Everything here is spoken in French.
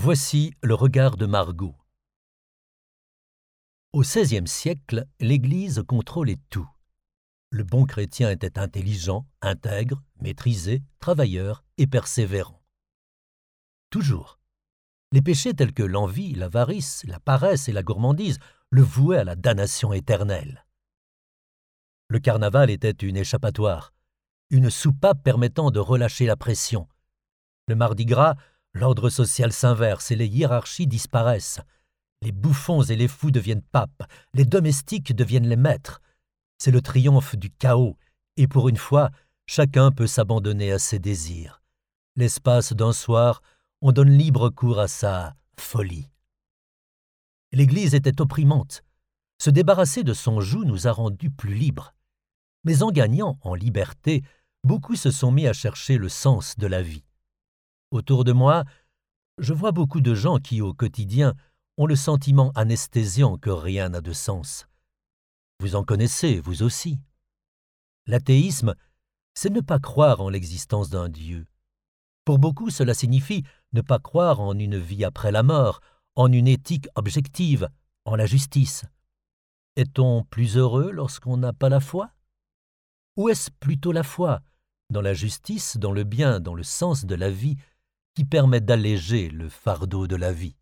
Voici le regard de Margot. Au XVIe siècle, l'Église contrôlait tout. Le bon chrétien était intelligent, intègre, maîtrisé, travailleur et persévérant. Toujours. Les péchés tels que l'envie, l'avarice, la paresse et la gourmandise le vouaient à la damnation éternelle. Le carnaval était une échappatoire, une soupape permettant de relâcher la pression. Le mardi gras, l'ordre social s'inverse et les hiérarchies disparaissent. Les bouffons et les fous deviennent papes, les domestiques deviennent les maîtres. C'est le triomphe du chaos, et pour une fois, chacun peut s'abandonner à ses désirs. L'espace d'un soir, on donne libre cours à sa folie. L'Église était opprimante. Se débarrasser de son joug nous a rendus plus libres. Mais en gagnant en liberté, beaucoup se sont mis à chercher le sens de la vie. Autour de moi, je vois beaucoup de gens qui, au quotidien, ont le sentiment anesthésiant que rien n'a de sens. Vous en connaissez, vous aussi. L'athéisme, c'est ne pas croire en l'existence d'un Dieu. Pour beaucoup, cela signifie ne pas croire en une vie après la mort, en une éthique objective, en la justice. Est-on plus heureux lorsqu'on n'a pas la foi? Ou est-ce plutôt la foi, dans la justice, dans le bien, dans le sens de la vie, qui permet d'alléger le fardeau de la vie